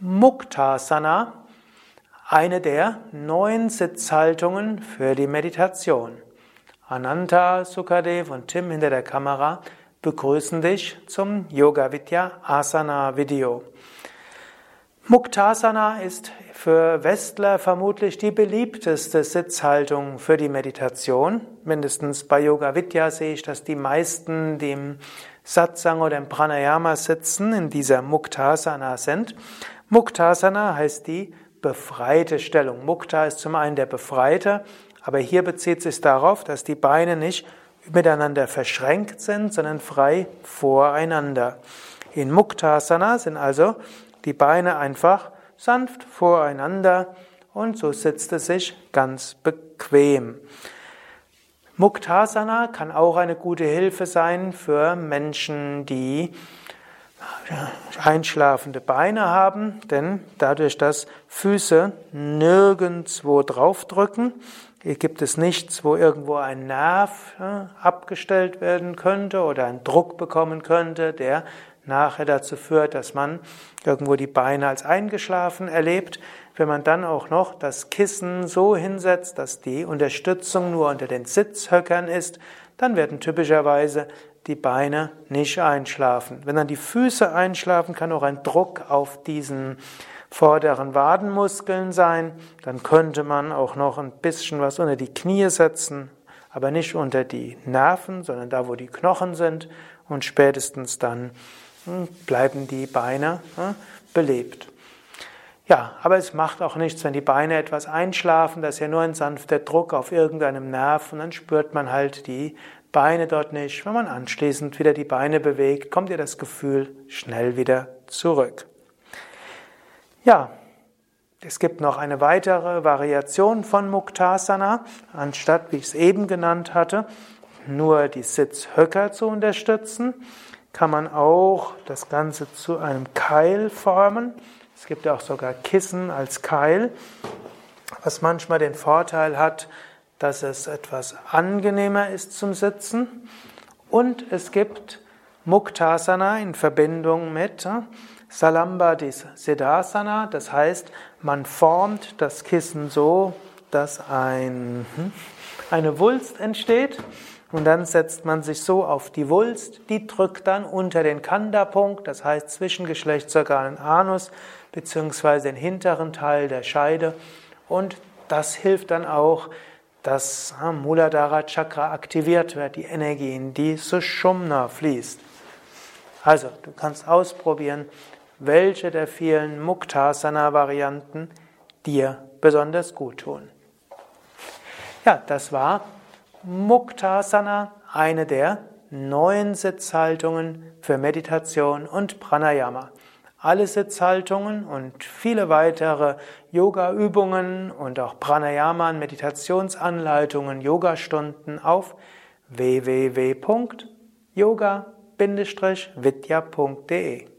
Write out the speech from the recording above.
Muktasana, eine der neun Sitzhaltungen für die Meditation. Ananta, Sukadev und Tim hinter der Kamera begrüßen dich zum Yoga Vidya Asana Video. Muktasana ist für Westler vermutlich die beliebteste Sitzhaltung für die Meditation. Mindestens bei Yoga Vidya sehe ich, dass die meisten, die Satsang oder im Pranayama sitzen, in dieser Muktasana sind. Muktasana heißt die befreite Stellung. Mukta ist zum einen der Befreite, aber hier bezieht sich darauf, dass die Beine nicht miteinander verschränkt sind, sondern frei voreinander. In Muktasana sind also die Beine einfach sanft voreinander und so sitzt es sich ganz bequem. Muktasana kann auch eine gute Hilfe sein für Menschen, die einschlafende Beine haben, denn dadurch, dass Füße nirgendwo draufdrücken, gibt es nichts, wo irgendwo ein Nerv abgestellt werden könnte oder ein Druck bekommen könnte, der nachher dazu führt, dass man irgendwo die Beine als eingeschlafen erlebt. Wenn man dann auch noch das Kissen so hinsetzt, dass die Unterstützung nur unter den Sitzhöckern ist, dann werden typischerweise die Beine nicht einschlafen. Wenn dann die Füße einschlafen, kann auch ein Druck auf diesen vorderen Wadenmuskeln sein. Dann könnte man auch noch ein bisschen was unter die Knie setzen, aber nicht unter die Nerven, sondern da, wo die Knochen sind. Und spätestens dann bleiben die Beine hm, belebt. Ja, aber es macht auch nichts, wenn die Beine etwas einschlafen, das ist ja nur ein sanfter Druck auf irgendeinem Nerv und dann spürt man halt die Beine dort nicht. Wenn man anschließend wieder die Beine bewegt, kommt ihr das Gefühl schnell wieder zurück. Ja, es gibt noch eine weitere Variation von Muktasana, anstatt, wie ich es eben genannt hatte, nur die Sitzhöcker zu unterstützen kann man auch das Ganze zu einem Keil formen. Es gibt ja auch sogar Kissen als Keil, was manchmal den Vorteil hat, dass es etwas angenehmer ist zum Sitzen. Und es gibt Muktasana in Verbindung mit Salambadis Siddhasana, das heißt, man formt das Kissen so, dass ein, hm, eine Wulst entsteht und dann setzt man sich so auf die Wulst, die drückt dann unter den Kanda-Punkt, das heißt zwischen Geschlechtsorganen Anus, beziehungsweise den hinteren Teil der Scheide. Und das hilft dann auch, dass Muladhara Chakra aktiviert wird, die Energie in die Sushumna fließt. Also, du kannst ausprobieren, welche der vielen Muktasana-Varianten dir besonders gut tun. Ja, das war Muktasana, eine der neun Sitzhaltungen für Meditation und Pranayama. Alle Sitzhaltungen und viele weitere Yoga-Übungen und auch Pranayama, Meditationsanleitungen, Yogastunden auf www.yoga-vidya.de